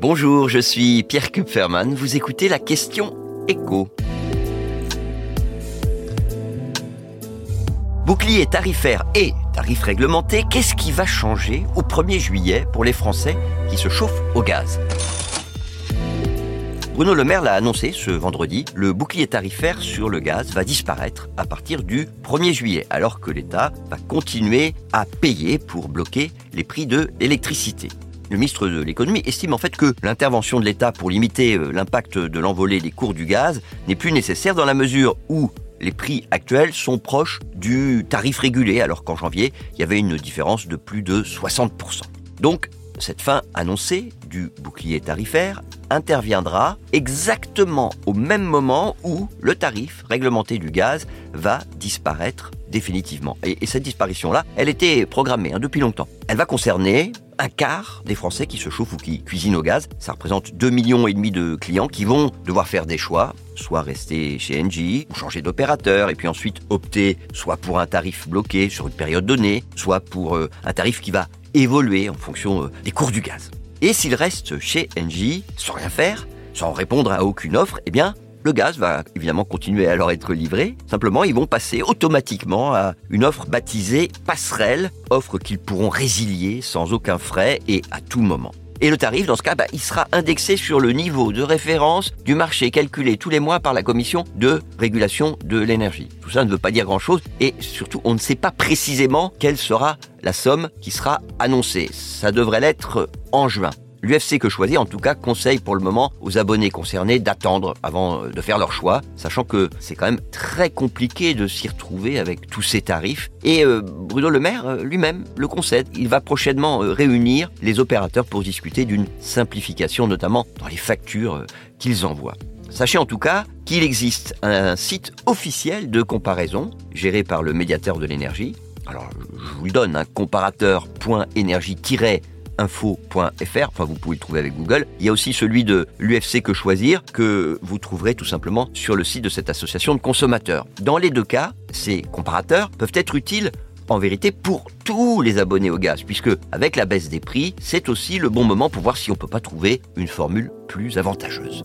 Bonjour, je suis Pierre Kupferman. Vous écoutez la question écho. Bouclier tarifaire et tarif réglementé, qu'est-ce qui va changer au 1er juillet pour les Français qui se chauffent au gaz? Bruno Le Maire l'a annoncé ce vendredi, le bouclier tarifaire sur le gaz va disparaître à partir du 1er juillet, alors que l'État va continuer à payer pour bloquer les prix de l'électricité. Le ministre de l'économie estime en fait que l'intervention de l'État pour limiter euh, l'impact de l'envolée des cours du gaz n'est plus nécessaire dans la mesure où les prix actuels sont proches du tarif régulé, alors qu'en janvier, il y avait une différence de plus de 60%. Donc, cette fin annoncée du bouclier tarifaire interviendra exactement au même moment où le tarif réglementé du gaz va disparaître définitivement. Et, cette disparition-là, elle était programmée hein, depuis longtemps. Elle va concerner un quart des Français qui se chauffent ou qui cuisinent au gaz. Ça représente 2 millions et demi de clients qui vont devoir faire des choix, soit rester chez Engie ou changer d'opérateur et puis ensuite opter soit pour un tarif bloqué sur une période donnée, soit pour euh, un tarif qui va évoluer en fonction euh, des cours du gaz. Et s'ils restent chez Engie sans rien faire, sans répondre à aucune offre, eh bien, le gaz va évidemment continuer à leur être livré. Simplement, ils vont passer automatiquement à une offre baptisée passerelle, offre qu'ils pourront résilier sans aucun frais et à tout moment. Et le tarif, dans ce cas, bah, il sera indexé sur le niveau de référence du marché calculé tous les mois par la Commission de régulation de l'énergie. Tout ça ne veut pas dire grand-chose et surtout, on ne sait pas précisément quelle sera la somme qui sera annoncée. Ça devrait l'être en juin. L'UFC que choisir, en tout cas, conseille pour le moment aux abonnés concernés d'attendre avant euh, de faire leur choix, sachant que c'est quand même très compliqué de s'y retrouver avec tous ces tarifs. Et euh, Bruno Le Maire euh, lui-même le concède. Il va prochainement réunir les opérateurs pour discuter d'une simplification, notamment dans les factures qu'ils envoient. Sachez en tout cas qu'il existe un site officiel de comparaison géré par le médiateur de l'énergie. Alors, je vous le donne, un comparateur.énergie- info.fr, enfin vous pouvez le trouver avec Google. Il y a aussi celui de l'UFC Que Choisir que vous trouverez tout simplement sur le site de cette association de consommateurs. Dans les deux cas, ces comparateurs peuvent être utiles en vérité pour tous les abonnés au gaz, puisque avec la baisse des prix, c'est aussi le bon moment pour voir si on ne peut pas trouver une formule plus avantageuse.